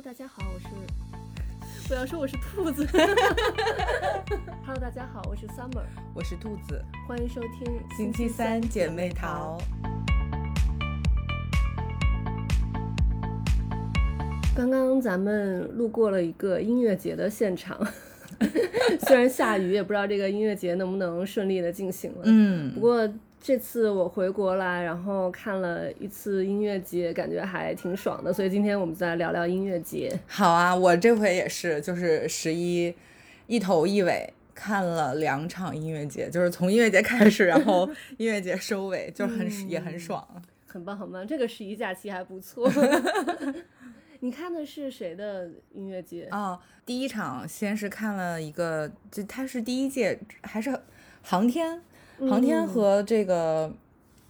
Hello，大家好，我是 我要说我是兔子。Hello，大家好，我是 Summer，我是兔子，欢迎收听星期三姐妹淘。刚刚咱们路过了一个音乐节的现场，虽然下雨，也不知道这个音乐节能不能顺利的进行了。嗯，不过这次我回国来，然后看了一次音乐节，感觉还挺爽的。所以今天我们再聊聊音乐节。好啊，我这回也是，就是十一一头一尾看了两场音乐节，就是从音乐节开始，然后 音乐节收尾，就很、嗯也很爽。很棒很棒，这个十一假期还不错。你看的是谁的音乐节？哦，第一场先是看了一个，就他是第一届还是航天，航天嗯和这个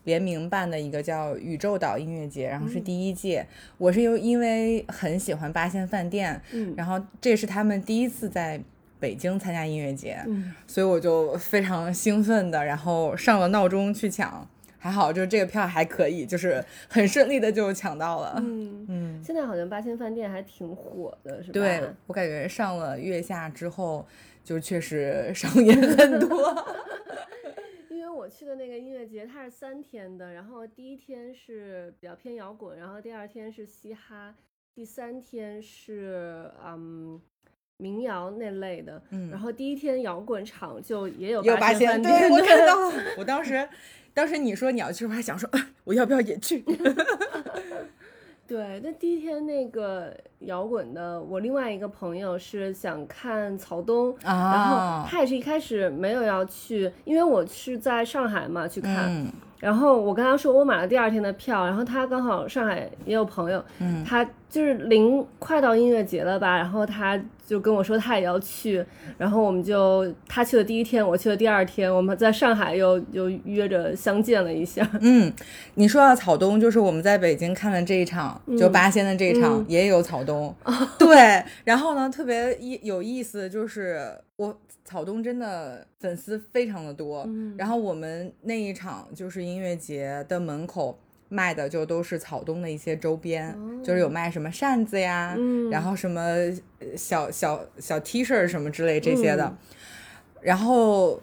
联名办的一个叫宇宙岛音乐节，然后是嗯第一届。我是由因为很喜欢八仙饭店，嗯然后这是他们第一次在北京参加音乐节，嗯所以我就非常兴奋的，然后上了闹钟去抢。还好，就是这个票还可以，就是很顺利的就抢到了。嗯，嗯，现在好像八仙饭店还挺火的，是吧？对我感觉上了月下之后，就确实 商业很多。因为我去的那个音乐节，它是三天的，然后第一天是比较偏摇滚，然后第二天是嘻哈，第三天是嗯民谣那类的。嗯然后第一天摇滚场就也有有八仙，八饭店，对我看到。我当时，当时你说你要去，我还想说，啊我要不要也去？对，那第一天那个摇滚的，我另外一个朋友是想看曹东，然后啊，他也是一开始没有要去，因为我是在上海嘛去看，嗯。然后我跟他说我买了第二天的票，然后他刚好上海也有朋友，嗯他就是临快到音乐节了吧，然后他就跟我说他也要去，然后我们就他去的第一天，我去的第二天，我们在上海又又约着相见了一下，嗯，你说到草东，就是我们在北京看的这一场，就嗯八仙的这一场、嗯也有草东。对，然后呢，特别意有意思，就是我草东真的粉丝非常的多。嗯然后我们那一场就是音乐节的门口卖的就都是草东的一些周边，就是有卖什么扇子呀，然后什么呃小小小 T 恤什么之类这些的。嗯然后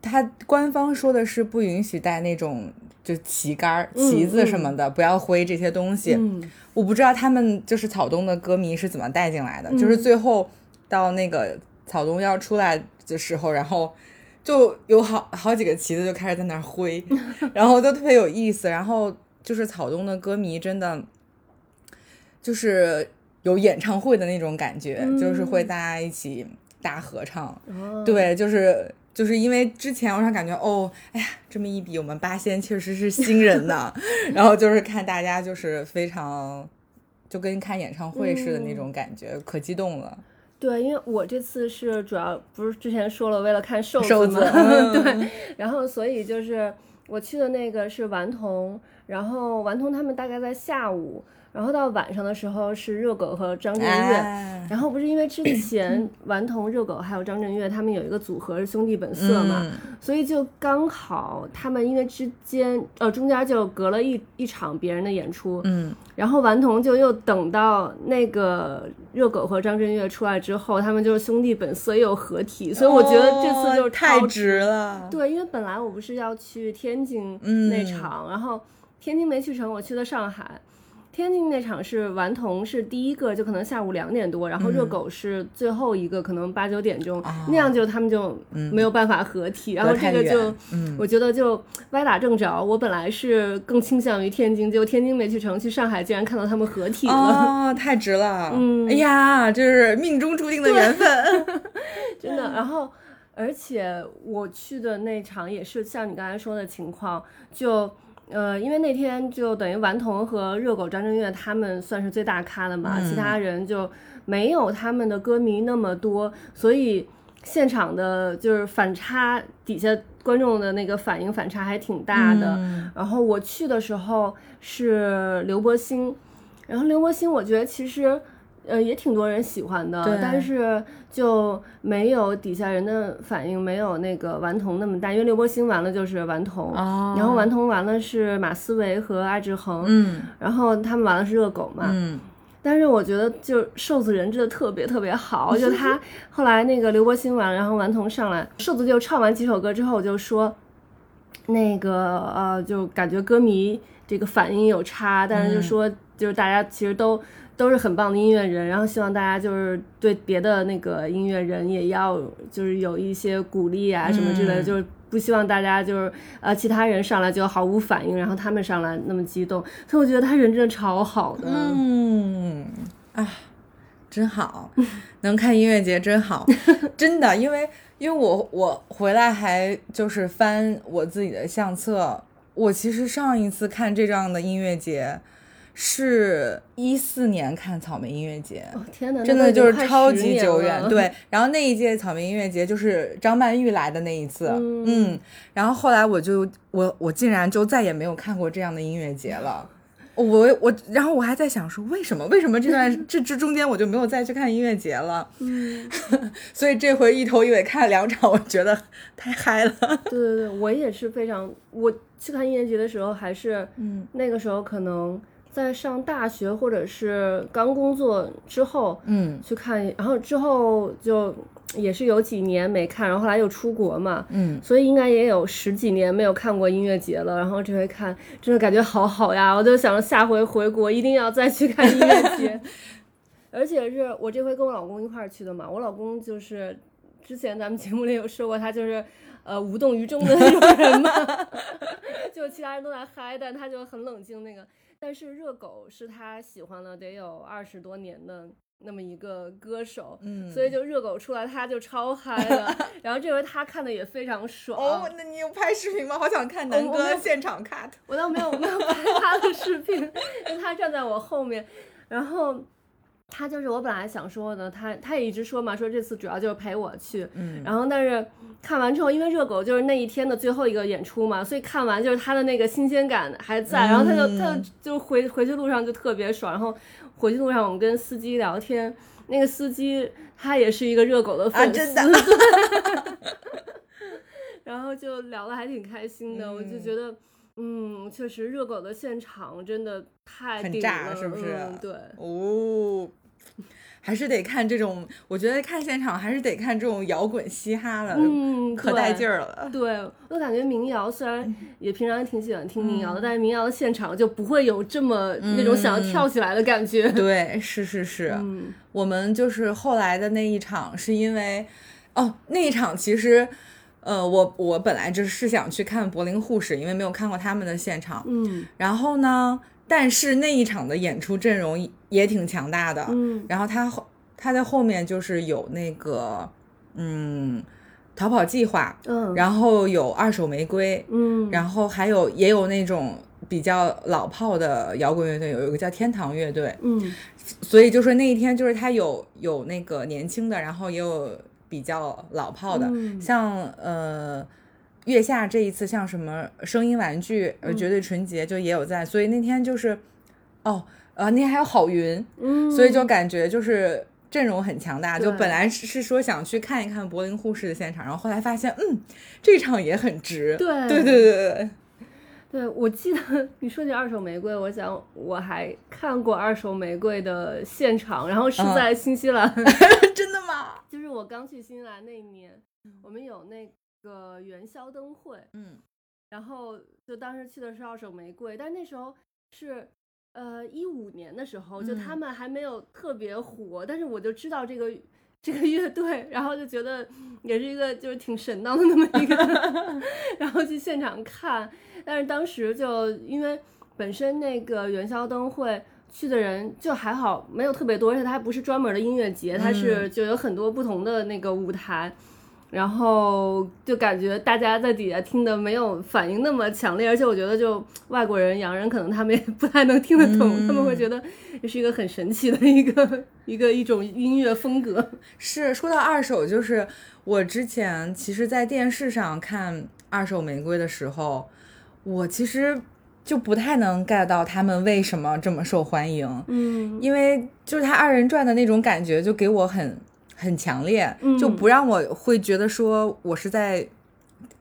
他官方说的是不允许带那种就旗杆旗子什么的，不要挥这些东西。嗯我不知道他们就是草东的歌迷是怎么带进来的，嗯就是最后到那个草东要出来的时候，然后就有好好几个旗子就开始在那儿挥，然后都特别有意思。然后就是草东的歌迷真的就是有演唱会的那种感觉，就是会嗯大家一起大合唱。哦，对，就是就是因为之前我上感觉哦，哎呀，这么一比，我们八仙确实是新人呢。然后就是看大家就是非常，就跟看演唱会似的那种感觉，可激动了。对，因为我这次是主要不是之前说了，为了看瘦瘦子嘛，子嗯对，然后所以就是我去的那个是顽童，然后顽童他们大概在下午，然后到晚上的时候是热狗和张震岳。哎然后不是因为之前 顽童、热狗还有张震岳他们有一个组合是兄弟本色嘛，嗯所以就刚好他们因为之间呃中间就隔了一一场别人的演出，嗯，然后顽童就又等到那个热狗和张震岳出来之后，他们就是兄弟本色又有合体，所以我觉得这次就哦太值了。对，因为本来我不是要去天津嗯那场，然后天津没去成，我去的上海。天津那场是顽童是第一个，就可能下午两点多，然后热嗯狗是最后一个，可能八九点钟，啊那样就他们就没有办法合体，然后这个就嗯我觉得就歪打正着。我本来是更倾向于天津，结果天津没去成，去上海竟然看到他们合体了。哦，太值了。嗯哎呀，这是命中注定的缘分。真的。然后，而且我去的那场也是像你刚才说的情况，就呃，因为那天就等于顽童和热狗张震岳他们算是最大咖的嘛，其他人就没有他们的歌迷那么多，所以现场的就是反差，底下观众的那个反应反差还挺大的。嗯然后我去的时候是刘柏辛，然后刘柏辛我觉得其实呃也挺多人喜欢的对，但是就没有底下人的反应没有那个顽童那么大，因为刘伯辛完了就是顽童，哦然后顽童完了是马思唯和艾志恒，嗯然后他们完了是热狗嘛，嗯。但是我觉得就瘦子人真的特别特别好，就他 后来那个刘伯辛完，然后顽童上来，瘦子就唱完几首歌之后就说，那个呃就感觉歌迷这个反应有差，但是就说就是大家其实都都是很棒的音乐人，然后希望大家就是对别的那个音乐人也要就是有一些鼓励啊什么之类的，就是不希望大家就是呃其他人上来就毫无反应，然后他们上来那么激动，所以我觉得他人真的超好的。嗯，哎，真好，能看音乐节真好，真的，因为因为我我回来还就是翻我自己的相册，我其实上一次看这样的音乐节是一四年看草莓音乐节，哦天哪，真的就是超级久远。对，然后那一届草莓音乐节就是张曼玉来的那一次，嗯，然后后来我就我我竟然就再也没有看过这样的音乐节了。我我，然后我还在想说，为什么为什么这段 这这中间我就没有再去看音乐节了？嗯，所以这回一头一尾看了两场，我觉得太嗨了。对对对，我也是非常，我去看音乐节的时候还是，嗯那个时候可能在上大学或者是刚工作之后嗯去看，然后之后就也是有几年没看，然后后来又出国嘛，嗯，所以应该也有十几年没有看过音乐节了。然后这回看，真的感觉好好呀！我就想着下回回国一定要再去看音乐节，而且是我这回跟我老公一块儿去的嘛。我老公就是之前咱们节目里有说过，他就是呃无动于衷的那种人嘛，就其他人都在嗨，但他就很冷静那个。但是热狗是他喜欢了得有二十多年的那么一个歌手，嗯所以就热狗出来他就超嗨了。然后这回他看的也非常爽。哦，那你有拍视频吗？好想看南哥现场 cut。我倒没有没有拍他的视频，因为他站在我后面，然后他就是我本来想说的，他他也一直说嘛，说这次主要就是陪我去，嗯。然后但是看完之后，因为热狗就是那一天的最后一个演出嘛，所以看完就是他的那个新鲜感还在，然后他就他就就回回去路上就特别爽，然后回去路上我们跟司机聊天，那个司机他也是一个热狗的啊，粉丝，真的。然后就聊的还挺开心的，我就觉得，嗯，确实热狗的现场真的太炸了，是不是嗯对，哦，还是得看这种，我觉得看现场还是得看这种摇滚嘻哈的，嗯，可带劲儿了。对，我感觉民谣虽然也平常也挺喜欢听民谣的，嗯但是民谣的现场就不会有这么那种想要跳起来的感觉。对，是是是，嗯我们就是后来的那一场，是因为，哦，那一场其实，呃，我我本来就是想去看柏林护士，因为没有看过他们的现场。嗯然后呢，但是那一场的演出阵容也挺强大的。嗯。然后他后他在后面就是有那个，嗯，逃跑计划，嗯，然后有二手玫瑰，嗯，然后还有也有那种比较老炮的摇滚乐队，有一个叫天堂乐队，嗯。所以就是那一天就是他有有那个年轻的，然后也有比较老炮的，嗯。像呃。月下这一次像什么声音玩具、呃绝对纯洁就也有在，所以那天就是，哦，呃，那天还有郝云，嗯，所以就感觉就是阵容很强大。就对本来是是说想去看一看柏林护士的现场，然后后来发现，嗯，这场也很值。对对对对对，对，我记得你说起二手玫瑰，我想我还看过二手玫瑰的现场，然后是嗯在新西兰，真的吗？就是我刚去新西兰那一年，我们有那个元宵灯会，嗯。然后就当时去的是二手玫瑰，但那时候是呃一五年的时候，就他嗯。们还没有特别火，但是我就知道这个 这个乐队，然后就觉得也是一个就是挺神当的那么一个，然后去现场看，但是当时就因为本身那个元宵灯会。去的人就还好，没有特别多，而且它还不是专门的音乐节，它是就有很多不同的那个舞台，然后就感觉大家在底下听的没有反应那么强烈，而且我觉得就外国人、洋人可能他们也不太能听得懂，他们会觉得这是一个很神奇的一个 一个一种音乐风格。是说到二手，就是我之前其实，在电视上看二手玫瑰的时候，我其实就不太能 get 到他们为什么这么受欢迎，嗯。因为就是他二人转的那种感觉，就给我很很强烈，嗯就不让我会觉得说我是在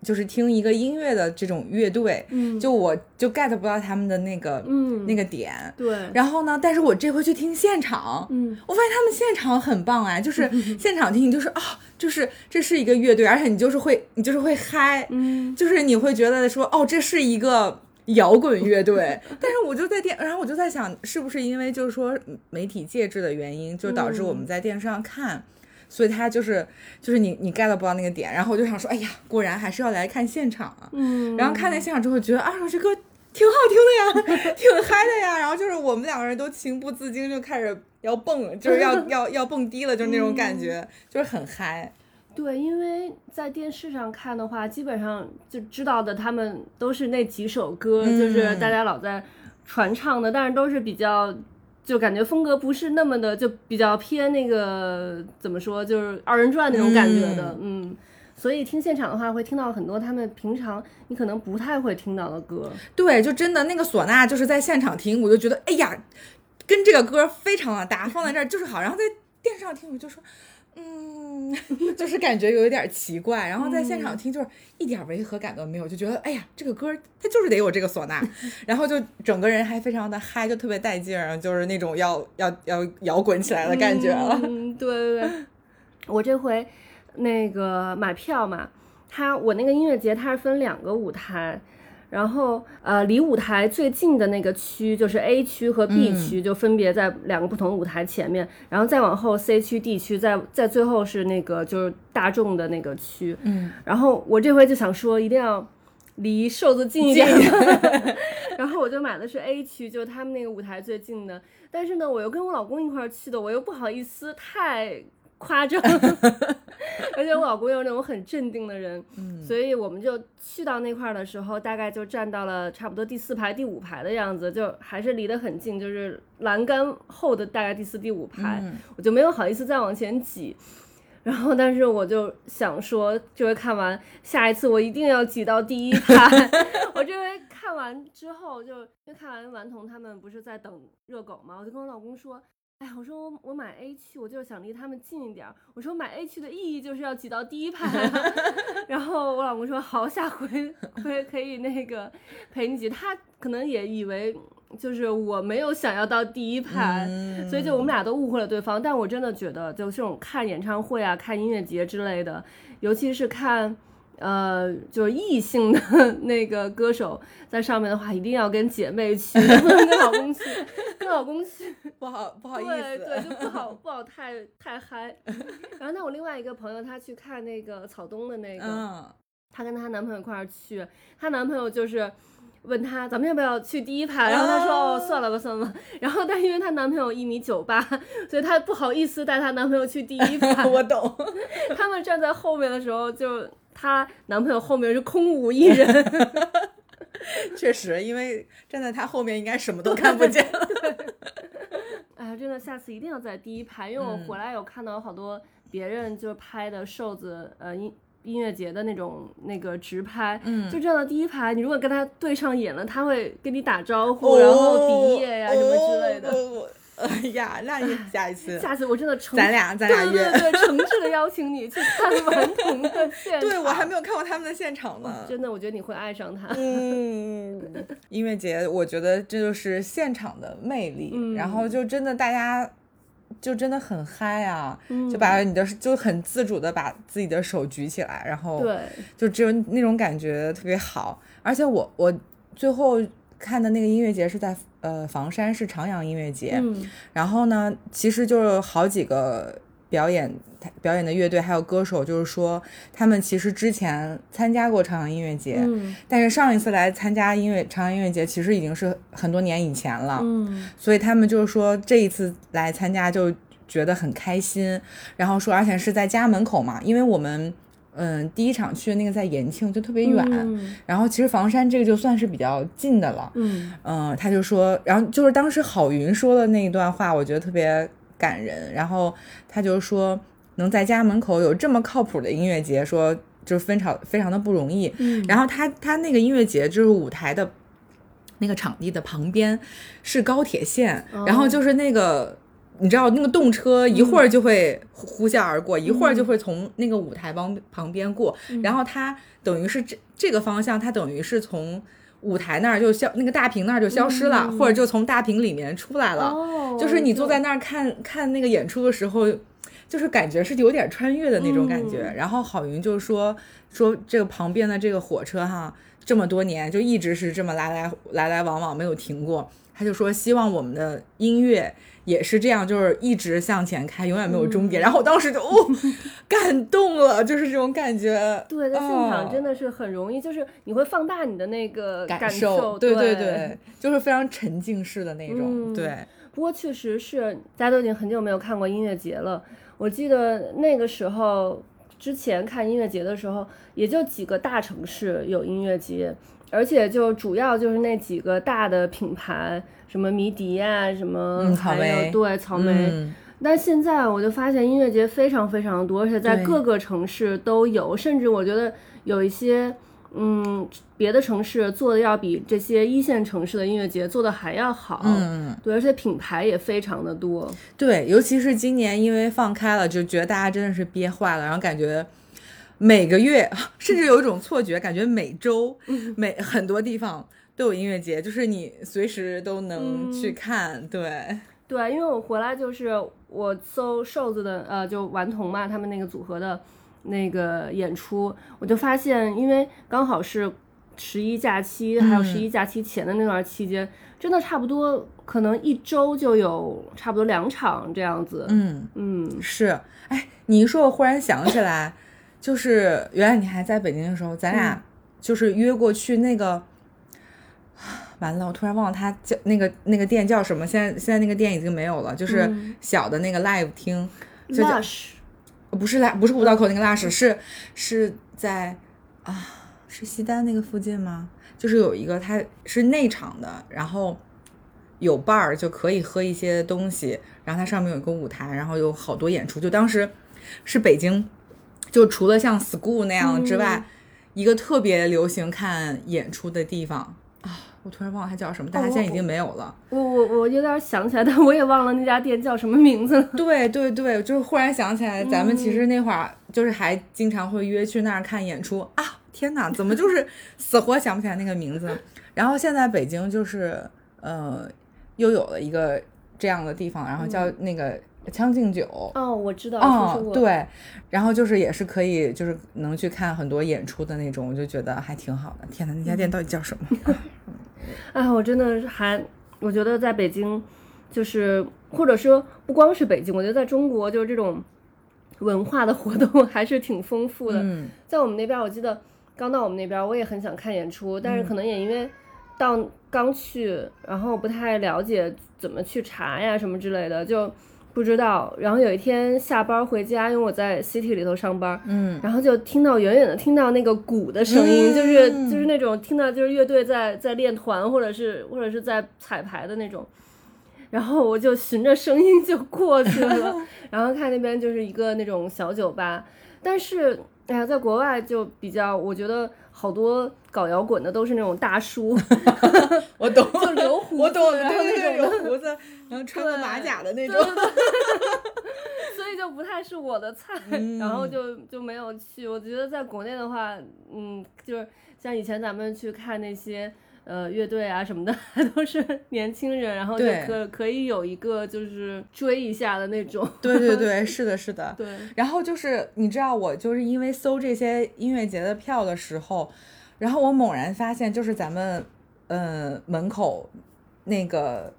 就是听一个音乐的这种乐队，嗯，就我就 get 不到他们的那个嗯那个点。对，然后呢，但是我这回去听现场，嗯我发现他们现场很棒哎，就是现场听，就是啊、就是这是一个乐队，而且你就是会，你就是会嗨，嗯就是你会觉得说，哦，这是一个摇滚乐队。但是我就在电，然后我就在想，是不是因为就是说媒体介质的原因，就导致我们在电视上看。所以他就是就是你你 get 不到那个点，然后我就想说，哎呀，果然还是要来看现场啊。嗯，然后看那现场之后，觉得啊，这歌挺好听的呀，挺嗨的呀。然后就是我们两个人都情不自禁就开始要蹦，就是要要要蹦迪了，就是那种感觉，就是很嗨。对，因为在电视上看的话，基本上就知道的，他们都是那几首歌，就是嗯大家老在传唱的，但是都是比较，就感觉风格不是那么的，就比较偏那个怎么说，就是二人转那种感觉的，嗯。所以听现场的话，会听到很多他们平常你可能不太会听到的歌。对，就真的那个唢呐，就是在现场听，我就觉得，哎呀，跟这个歌非常的搭，放在这儿就是好。然后在电视上听，我就说，嗯，就是感觉有一点奇怪。然后在现场听，就是一点违和感都没有，就觉得，哎呀，这个歌它就是得有这个唢呐，然后就整个人还非常的嗨，就特别带劲儿，就是那种要要要摇滚起来的感觉了。嗯，对对对，我这回那个买票嘛，它我那个音乐节它是分两个舞台，然后呃离舞台最近的那个区就是 A 区和 B 区，就分别在两个不同舞台前面，然后再往后 C 区、D 区，在在最后是那个就是大众的那个区，嗯，然后我这回就想说一定要。离瘦子近一点，然后我就买的是 A 区，就他们那个舞台最近的。但是呢，我又跟我老公一块儿去的，我又不好意思太夸张，而且我老公又是那种很镇定的人，嗯所以我们就去到那块儿的时候，大概就站到了差不多第四排、第五排的样子，就还是离得很近，就是栏杆后的大概第四、第五排，嗯我就没有好意思再往前挤。然后，但是我就想说，这回看完，下一次我一定要挤到第一排。我这回看完之后就，因为看完顽童他们不是在等热狗嘛，我就跟我老公说，哎，我说我我买 A 区，我就是想离他们近一点儿。我说买 A 区的意义就是要挤到第一排、啊。然后我老公说好，下回回可以那个陪你挤。他可能也以为就是我没有想要到第一排，嗯所以就我们俩都误会了对方。但我真的觉得，就这种看演唱会啊、看音乐节之类的，尤其是看。呃，就是异性的那个歌手在上面的话，一定要跟姐妹去，不能跟老公去。跟老公去，不好不好意思，对，就不好 不好太太嗨。然后那我另外一个朋友，她去看那个草东的那个，嗯，她跟她男朋友一块儿去，她男朋友就是。问她咱们要不要去第一排，然后她说哦算了吧算了吧，然后但因为她男朋友一米九八，所以她不好意思带她男朋友去第一排。我懂。他们站在后面的时候，就她男朋友后面是空无一人。确实，因为站在她后面应该什么都看不见了。哎呀，真的，下次一定要在第一排，因为我回来有看到好多别人就拍的瘦子呃音音乐节的那种那个直拍，嗯就站到第一排，你如果跟他对上眼了，他会跟你打招呼，然后比耶呀、什么之类的。哦哎 呀，那你下一次，下次我真的诚咱俩咱俩对约。对对，诚挚的邀请你去看顽童的 现场。对我还没有看过他们的现场呢。真的，我觉得你会爱上他。嗯，音乐节，我觉得这就是现场的魅力，嗯然后就真的大家就真的很嗨啊，嗯就把你的就很自主的把自己的手举起来，然后对，就只有那种感觉特别好。而且我我最后看的那个音乐节是在呃房山是长阳音乐节，嗯。然后呢，其实就是好几个表演表演的乐队还有歌手，就是说他们其实之前参加过长阳音乐节，嗯。但是上一次来参加音乐长阳音乐节，其实已经是很多年以前了，嗯。所以他们就是说这一次来参加就觉得很开心，然后说而且是在家门口嘛，因为我们嗯第一场去的那个在延庆就特别远，嗯然后其实房山这个就算是比较近的了，嗯嗯，他就说，然后就是当时郝云说的那一段话，我觉得特别感人。然后他就说，能在家门口有这么靠谱的音乐节，说就是非常非常的不容易。嗯，然后他他那个音乐节就是舞台的那个场地的旁边是高铁线，然后就是那个你知道那个动车一会儿就会呼呼啸而过，一会儿就会从那个舞台旁旁边过，然后它等于是这这个方向，它等于是从舞台那儿就消那个大屏那儿就消失了，或者就从大屏里面出来了。哦，就是你坐在那儿看看那个演出的时候，就是感觉是有点穿越的那种感觉。然后郝云就说说这个旁边的这个火车哈，这么多年就一直是这么来来来来往往没有停过。他就说希望我们的音乐也是这样，就是一直向前开，永远没有终点。然后我当时就哦感动了，就是这种感觉。对，在现场哦真的是很容易，就是你会放大你的那个感受，对对对，就是非常沉浸式的那种，嗯对。不过确实是，大家都已经很久没有看过音乐节了。我记得那个时候，之前看音乐节的时候，也就几个大城市有音乐节，而且就主要就是那几个大的品牌，什么迷笛啊，什么还莓有对草莓。嗯但现在我就发现音乐节非常非常多，而且在各个城市都有，甚至我觉得有一些。嗯，别的城市做的要比这些一线城市的音乐节做的还要好，嗯，对，而且品牌也非常的多。对，尤其是今年因为放开了，就觉得大家真的是憋坏了，然后感觉每个月，甚至有一种错觉，感觉每周、每很多地方都有音乐节，就是你随时都能去看。对，对，因为我回来就是我搜瘦子的，呃，就顽童嘛，他们那个组合的那个演出，我就发现，因为刚好是十一假期，还有十一假期前的那段期间，真的差不多可能一周就有差不多两场这样子。嗯，嗯，是。哎，你一说，我忽然想起来，就是原来你还在北京的时候，咱俩就是约过去那个。完了，我突然忘了他叫那个那个店叫什么。现在现在那个店已经没有了，就是嗯小的那个 live 厅，就叫 Lush，不是拉不是五道口那个 Lush，是是在啊是西单那个附近吗？就是有一个它是内场的，然后有 bar 就可以喝一些东西，然后它上面有一个舞台，然后有好多演出。就当时是北京，就除了像 school 那样之外，一个特别流行看演出的地方啊，我突然忘了它叫什么，但它现在已经没有了。我我我有点想起来，但我也忘了那家店叫什么名字了。对对对，就是忽然想起来，咱们其实那会儿就是还经常会约去那儿看演出啊！天哪，怎么就是死活想不起来那个名字？然后现在北京就是呃，又有了一个这样的地方，然后叫那个将进酒。哦，我知道，哦，对，然后就是也是可以，就是能去看很多演出的那种，我就觉得还挺好的。天哪，那家店到底叫什么？哎，我真的还，我觉得在北京，就是或者说不光是北京，我觉得在中国就是这种文化的活动还是挺丰富的。嗯在我们那边，我记得刚到我们那边，我也很想看演出，但嗯是可能也因为到刚去，然后不太了解怎么去查呀什么之类的，就不知道。然后有一天下班回家，因为我在 City 里头上班，嗯，然后就听到远远的听到那个鼓的声音，就是嗯就是那种听到就是乐队在在练团或者是或者是在彩排的那种，然后我就循着声音就过去了，然后看那边就是一个那种小酒吧，但是哎呀，在国外就比较，我觉得好多搞摇滚的都是那种大叔，我懂，就留胡子，我懂，然后对对对，有那种的。胡子，然后穿个马甲的那种。所以就不太是我的菜，然后就就没有去。我觉得在国内的话，嗯，就是像以前咱们去看那些呃乐队啊什么的，还 都是年轻人，然后就可可以有一个就是追一下的那种。对对 对，是的，是的。对，然后就是你知道，我就是因为搜这些音乐节的票的时候，然后我猛然发现，就是咱们呃门口那个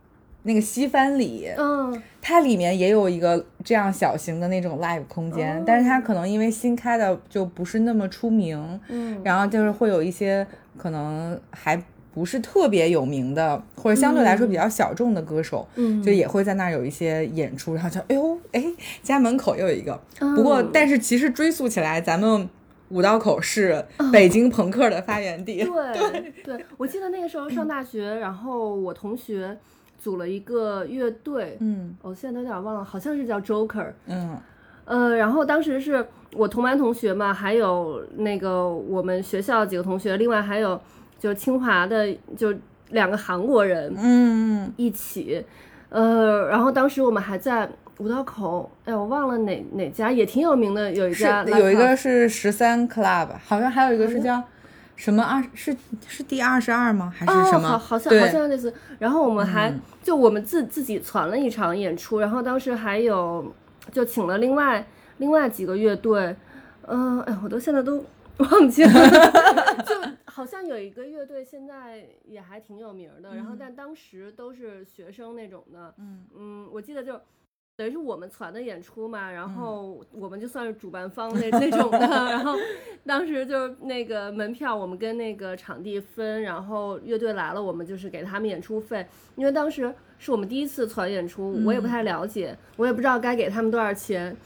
那个西番里，嗯，它里面也有一个这样小型的那种 live 空间，哦但是它可能因为新开的就不是那么出名，嗯，然后就是会有一些可能还不是特别有名的，或者相对来说比较小众的歌手，嗯就也会在那儿有一些演出，然后就哎呦哎，家门口又有一个。不过，嗯但是其实追溯起来，咱们五道口是北京朋克的发源地。对 对，我记得那个时候上大学，然后我同学组了一个乐队，嗯。我现在都有点忘了，好像是叫 Joker，嗯。呃，然后当时是我同班同学嘛，还有那个我们学校几个同学，另外还有就清华的就两个韩国人嗯一起，呃，然后当时我们还在五道口，哎，我忘了哪哪家，也挺有名的，有一家有一个是十三 club，好像还有一个是叫什么二是是第二十二吗？还是什哦，么？好，好像好像类似。然后我们还、嗯就我们自自己攒了一场演出，然后当时还有就请了另外另外几个乐队，嗯、哎，我都现在都 忘记了，就好像有一个乐队现在也还挺有名的，然后但当时都是学生那种的，嗯我记得就。等于是我们攒的演出嘛，然嗯。后我们就算是主办方那 那种的，然后当时就是那个门票我们跟那个场地分，然后乐队来了，我们就是给他们演出费，因为当时是我们第一次攒演出，我也不太了解，我也不知道该给他们多少钱，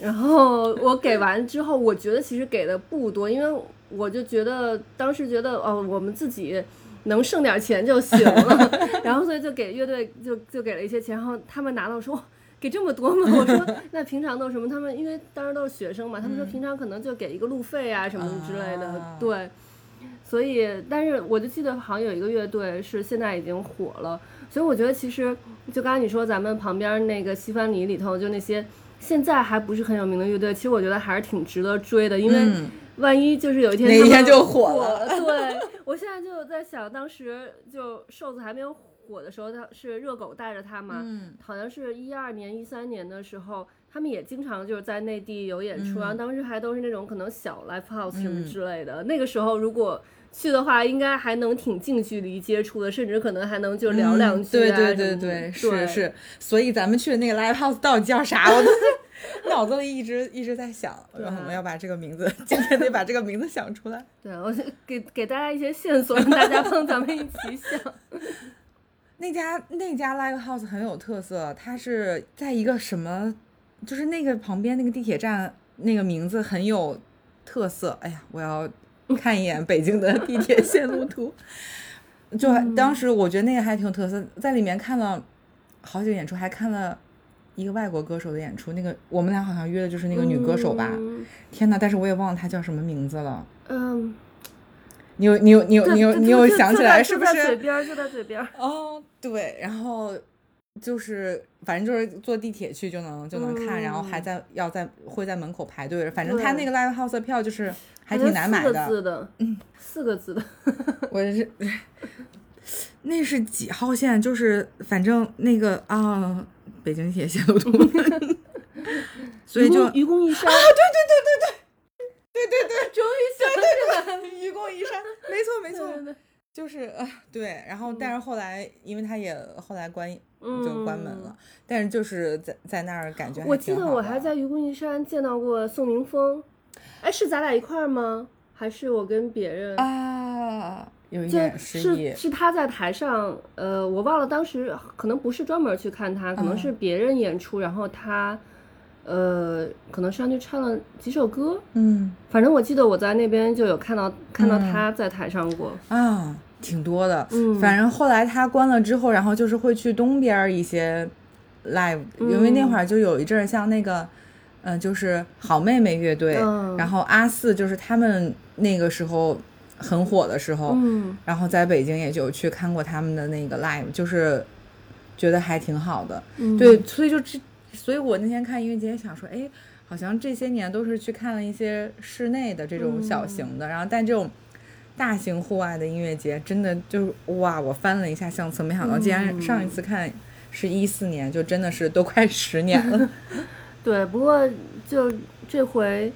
然后我给完之后，我觉得其实给的不多，因为我就觉得当时觉得哦，我们自己能剩点钱就行了，然后所以就给乐队就就给了一些钱，然后他们拿到说。给这么多吗？我说那平常都什么？他们因为当时都是学生嘛，他们说平常可能就给一个路费啊什么之类的。啊对，所以但是我就记得好像有一个乐队是现在已经火了，所以我觉得其实就刚才你说咱们旁边那个西番里里头就那些现在还不是很有名的乐队，其实我觉得还是挺值得追的，因为嗯万一就是有一天哪一天就火火了对，我现在就在想，当时就瘦子还没有火的时候，他是热狗带着他嘛，嗯好像是一二年、一三年的时候，他们也经常就是在内地有演出，然嗯后当时还都是那种可能小 live house 什么之类的。那个时候如果去的话，应该还能挺近距离接触的，甚至可能还能就聊两句、啊嗯对对对对，对是是，所以咱们去的那个 live house 到底叫啥？我都 脑子里一直一直在想，对然后我们要把这个名字，今天得把这个名字想出来。对，我就给给大家一些线索，让大家帮咱们一起想。那家那家 live house 很有特色，它是在一个什么，就是那个旁边那个地铁站，那个名字很有特色。哎呀，我要看一眼北京的地铁线路图。就当时我觉得那个还挺有特色，在里面看了好几个演出，还看了一个外国歌手的演出。那个我们俩好像约的就是那个女歌手吧？嗯天呐，但是我也忘了她叫什么名字了。嗯，你有你有你有你有你有想起来是不是？嘴边，就在嘴边。哦，对，然后就是反正就是坐地铁去就能就能看，然后还嗯在要在会在门口排队，反正他那个 live house 的票就是还挺难买的。四个字的，嗯，四个字的。我是那是几号线？就是反正那个啊，北京地铁线路图，所以就愚公移山啊，对对对对对对对，终于想起来了，愚公移山，没错没错，对对。对就是啊对，然后但是后来因为他也后来关嗯就关门了，但是就是在在那儿感觉我记得我还在愚公移山见到过宋明峰，哎，是咱俩一块儿吗？还是我跟别人？啊，有一就点失忆是，是他在台上，呃，我忘了当时可能不是专门去看他，可能嗯。是别人演出，然后他，呃，可能上去唱了几首歌，嗯。反正我记得我在那边就有看到看到嗯。他在台上过，啊，挺多的。嗯。反正后来他关了之后，然后就是会去东边一些 live，、因为那会儿就有一阵儿像那个，嗯、就是好妹妹乐队，嗯。然后阿四就是他们那个时候很火的时候，嗯。然后在北京也就去看过他们的那个 live，就是觉得还挺好的。嗯，对，所以就这，所以我那天看音乐节想说，哎，好像这些年都是去看了一些室内的这种小型的，然后但这种大型户外的音乐节，真的就是哇，我翻了一下相册，没想到竟然上一次看是一四年，就真的是都快十年了。对，不过就这回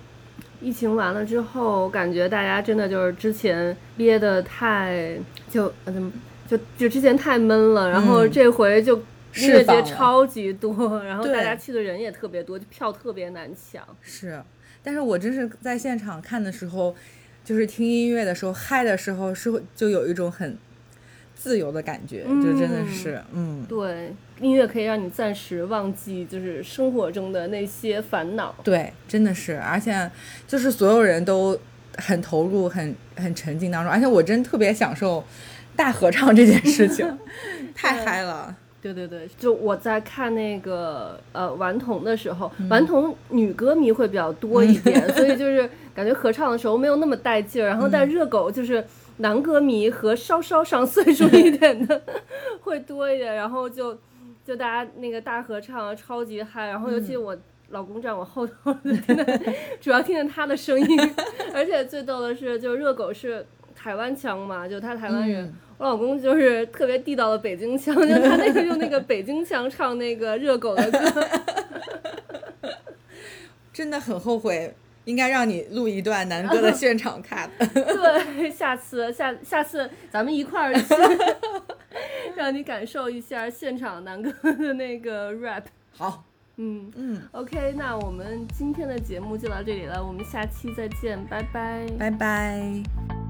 疫情完了之后，感觉大家真的就是之前憋得太就呃怎么就就之前太闷了，然后嗯。这回就音乐节超级多，然后大家去的人也特别多，就票特别难抢。是，但是我真是在现场看的时候，就是听音乐的时候，嗨的时候，是会就有一种很自由的感觉，就真的嗯是，嗯，对，音乐可以让你暂时忘记就是生活中的那些烦恼。对，真的是，而且就是所有人都很投入、很很沉浸当中，而且我真特别享受大合唱这件事情，太嗨了。对对对，就我在看那个呃顽童的时候，嗯。顽童女歌迷会比较多一点，所以就是感觉合唱的时候没有那么带劲儿。然后嗯。但热狗就是男歌迷和稍稍上岁数一点的 会多一点，然后就就大家那个大合唱超级嗨，然后尤其我老公站我后头，主要听见他的声音，而且最逗的是，就热狗是台湾腔嘛，就他台湾人，我老公就是特别地道的北京腔，就他那个用那个北京腔唱那个热狗的歌，真的很后悔，应该让你录一段南哥的现场看。对，下次下下次咱们一块儿去，让你感受一下现场南哥的那个 rap。好，嗯嗯，，OK，那我们今天的节目就到这里了，我们下期再见，拜拜。拜拜。